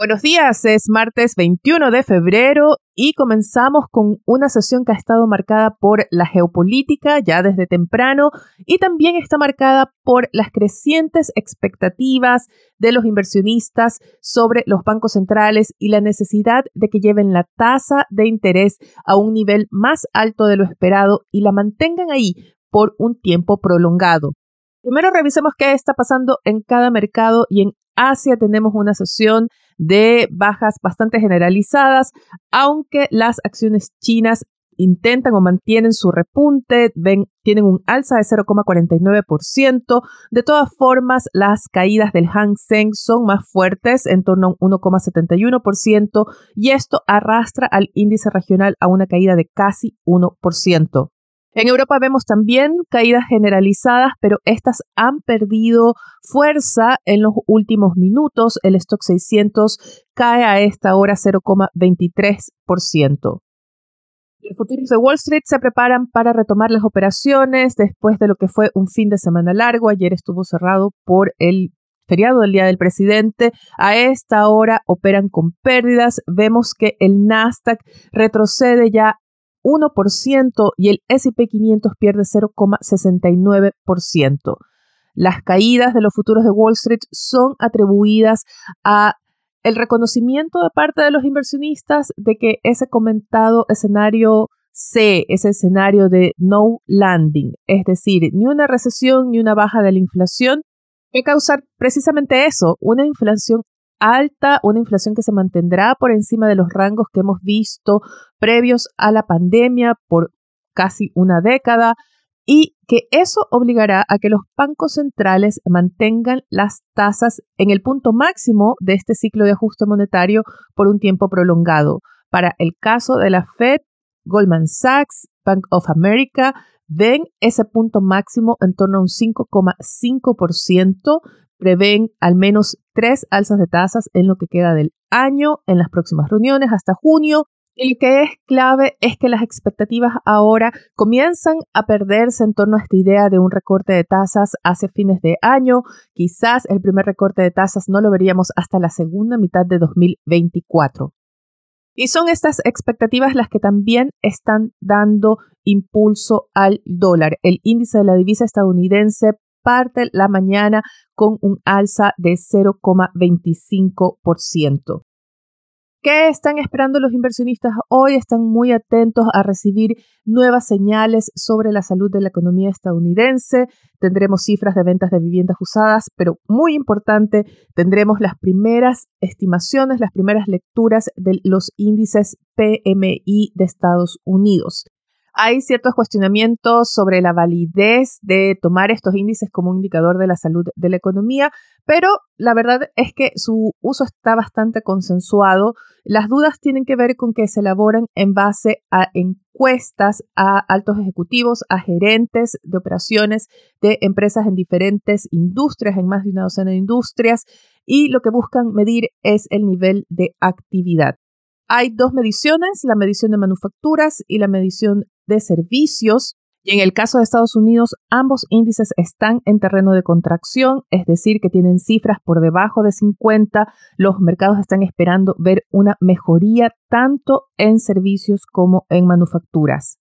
Buenos días, es martes 21 de febrero y comenzamos con una sesión que ha estado marcada por la geopolítica ya desde temprano y también está marcada por las crecientes expectativas de los inversionistas sobre los bancos centrales y la necesidad de que lleven la tasa de interés a un nivel más alto de lo esperado y la mantengan ahí por un tiempo prolongado. Primero revisemos qué está pasando en cada mercado y en Asia tenemos una sesión de bajas bastante generalizadas, aunque las acciones chinas intentan o mantienen su repunte, ven, tienen un alza de 0,49%. De todas formas, las caídas del Hang Seng son más fuertes, en torno a un 1,71%, y esto arrastra al índice regional a una caída de casi 1%. En Europa vemos también caídas generalizadas, pero estas han perdido fuerza en los últimos minutos. El stock 600 cae a esta hora 0,23%. Los futuros de Wall Street se preparan para retomar las operaciones después de lo que fue un fin de semana largo. Ayer estuvo cerrado por el feriado del Día del Presidente. A esta hora operan con pérdidas. Vemos que el Nasdaq retrocede ya 1% y el SP 500 pierde 0,69%. Las caídas de los futuros de Wall Street son atribuidas a el reconocimiento de parte de los inversionistas de que ese comentado escenario C, ese escenario de no landing, es decir, ni una recesión ni una baja de la inflación, va a causar precisamente eso, una inflación alta, una inflación que se mantendrá por encima de los rangos que hemos visto previos a la pandemia por casi una década y que eso obligará a que los bancos centrales mantengan las tasas en el punto máximo de este ciclo de ajuste monetario por un tiempo prolongado. Para el caso de la Fed, Goldman Sachs, Bank of America ven ese punto máximo en torno a un 5,5%, prevén al menos tres alzas de tasas en lo que queda del año, en las próximas reuniones hasta junio. Y lo que es clave es que las expectativas ahora comienzan a perderse en torno a esta idea de un recorte de tasas hacia fines de año. Quizás el primer recorte de tasas no lo veríamos hasta la segunda mitad de 2024. Y son estas expectativas las que también están dando impulso al dólar. El índice de la divisa estadounidense parte la mañana con un alza de 0,25%. ¿Qué están esperando los inversionistas hoy? Están muy atentos a recibir nuevas señales sobre la salud de la economía estadounidense. Tendremos cifras de ventas de viviendas usadas, pero muy importante, tendremos las primeras estimaciones, las primeras lecturas de los índices PMI de Estados Unidos. Hay ciertos cuestionamientos sobre la validez de tomar estos índices como un indicador de la salud de la economía, pero la verdad es que su uso está bastante consensuado. Las dudas tienen que ver con que se elaboran en base a encuestas a altos ejecutivos, a gerentes de operaciones de empresas en diferentes industrias, en más de una docena de industrias, y lo que buscan medir es el nivel de actividad. Hay dos mediciones, la medición de manufacturas y la medición de servicios. Y en el caso de Estados Unidos, ambos índices están en terreno de contracción, es decir, que tienen cifras por debajo de 50. Los mercados están esperando ver una mejoría tanto en servicios como en manufacturas.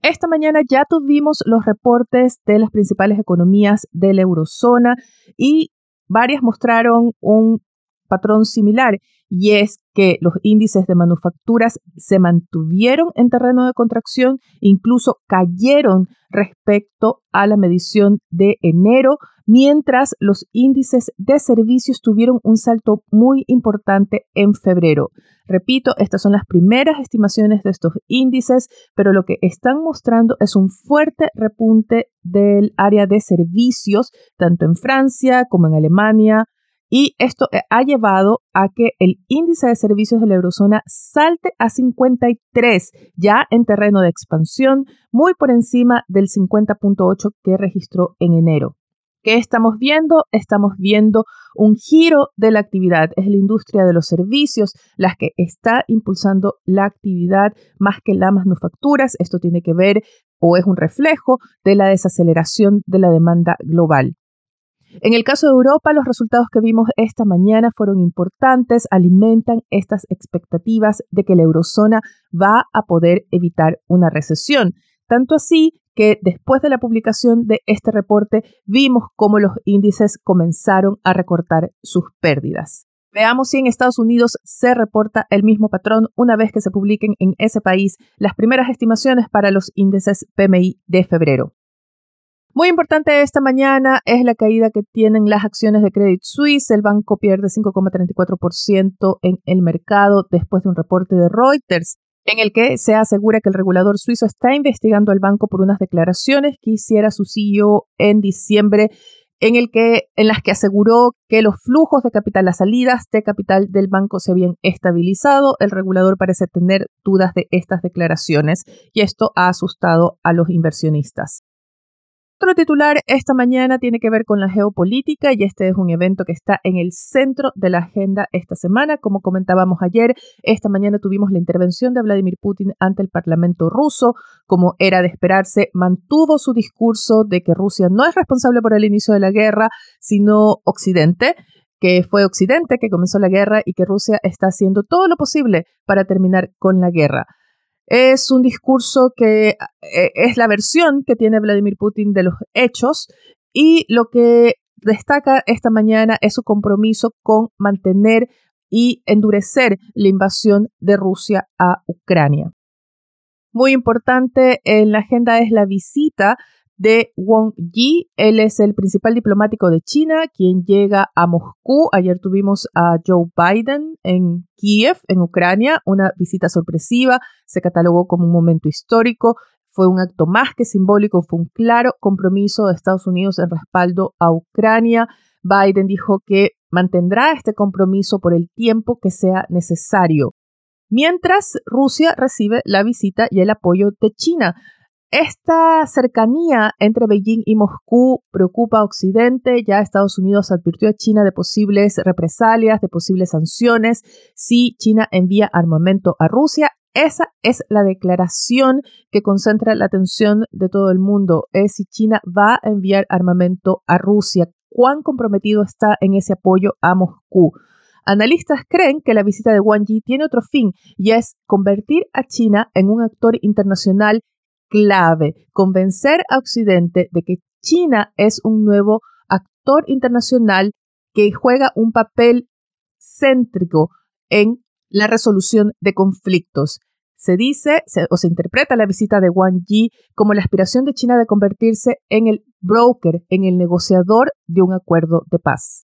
Esta mañana ya tuvimos los reportes de las principales economías de la eurozona y varias mostraron un patrón similar y es que los índices de manufacturas se mantuvieron en terreno de contracción, incluso cayeron respecto a la medición de enero, mientras los índices de servicios tuvieron un salto muy importante en febrero. Repito, estas son las primeras estimaciones de estos índices, pero lo que están mostrando es un fuerte repunte del área de servicios, tanto en Francia como en Alemania, y esto eh, ha llevado a que el índice de servicios de la eurozona salte a 53, ya en terreno de expansión, muy por encima del 50.8 que registró en enero. ¿Qué estamos viendo? Estamos viendo un giro de la actividad. Es la industria de los servicios la que está impulsando la actividad más que las manufacturas. Esto tiene que ver o es un reflejo de la desaceleración de la demanda global. En el caso de Europa, los resultados que vimos esta mañana fueron importantes, alimentan estas expectativas de que la eurozona va a poder evitar una recesión. Tanto así que después de la publicación de este reporte vimos cómo los índices comenzaron a recortar sus pérdidas. Veamos si en Estados Unidos se reporta el mismo patrón una vez que se publiquen en ese país las primeras estimaciones para los índices PMI de febrero. Muy importante esta mañana es la caída que tienen las acciones de Credit Suisse. El banco pierde 5,34% en el mercado después de un reporte de Reuters en el que se asegura que el regulador suizo está investigando al banco por unas declaraciones que hiciera su CEO en diciembre en en las que aseguró que los flujos de capital, las salidas de capital del banco se habían estabilizado. El regulador parece tener dudas de estas declaraciones y esto ha asustado a los inversionistas. Otro titular esta mañana tiene que ver con la geopolítica y este es un evento que está en el centro de la agenda esta semana. Como comentábamos ayer, esta mañana tuvimos la intervención de Vladimir Putin ante el Parlamento ruso. Como era de esperarse, mantuvo su discurso de que Rusia no es responsable por el inicio de la guerra, sino Occidente que fue Occidente que comenzó la guerra y que Rusia está haciendo todo lo posible para terminar con la guerra. Es un discurso que eh, es la versión que tiene Vladimir Putin de los hechos y lo que destaca esta mañana es su compromiso con mantener y endurecer la invasión de Rusia a Ucrania. Muy importante en la agenda es la visita de Wang Yi. Él es el principal diplomático de China, quien llega a Moscú. Ayer tuvimos a Joe Biden en Kiev, en Ucrania, una visita sorpresiva. Se catalogó como un momento histórico. Fue un acto más que simbólico, fue un claro compromiso de Estados Unidos en respaldo a Ucrania. Biden dijo que mantendrá este compromiso por el tiempo que sea necesario, mientras Rusia recibe la visita y el apoyo de China. Esta cercanía entre Beijing y Moscú preocupa a Occidente. Ya Estados Unidos advirtió a China de posibles represalias, de posibles sanciones si China envía armamento a Rusia. Esa es la declaración que concentra la atención de todo el mundo. Es si China va a enviar armamento a Rusia. ¿Cuán comprometido está en ese apoyo a Moscú? Analistas creen que la visita de Wang Yi tiene otro fin y es convertir a China en un actor internacional clave, convencer a Occidente de que China es un nuevo actor internacional que juega un papel céntrico en la resolución de conflictos. Se dice o se interpreta la visita de Wang Yi como la aspiración de China de convertirse en el broker, en el negociador de un acuerdo de paz.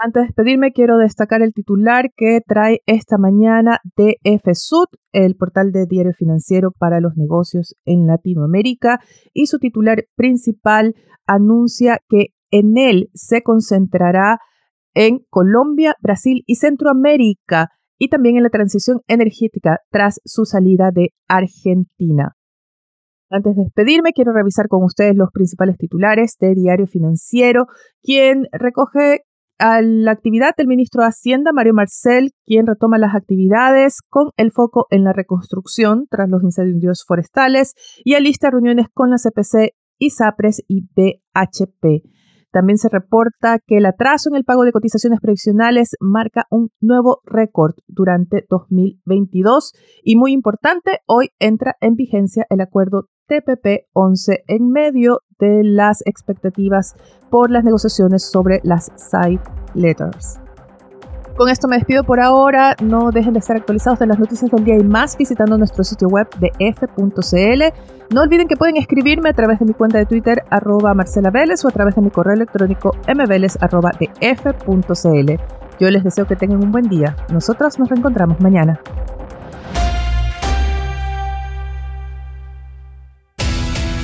Antes de despedirme, quiero destacar el titular que trae esta mañana de FSUD, el portal de diario financiero para los negocios en Latinoamérica, y su titular principal anuncia que en él se concentrará en Colombia, Brasil y Centroamérica, y también en la transición energética tras su salida de Argentina. Antes de despedirme, quiero revisar con ustedes los principales titulares de Diario Financiero, quien recoge a la actividad del ministro de Hacienda, Mario Marcel, quien retoma las actividades con el foco en la reconstrucción tras los incendios forestales y alista reuniones con la CPC, ISAPRES y BHP. También se reporta que el atraso en el pago de cotizaciones previsionales marca un nuevo récord durante 2022 y muy importante, hoy entra en vigencia el acuerdo TPP-11 en medio de las expectativas por las negociaciones sobre las side letters. Con esto me despido por ahora. No dejen de estar actualizados de las noticias del día y más visitando nuestro sitio web de f.cl. No olviden que pueden escribirme a través de mi cuenta de Twitter arroba Marcela Vélez o a través de mi correo electrónico mveles arroba de f.cl. Yo les deseo que tengan un buen día. Nosotros nos reencontramos mañana.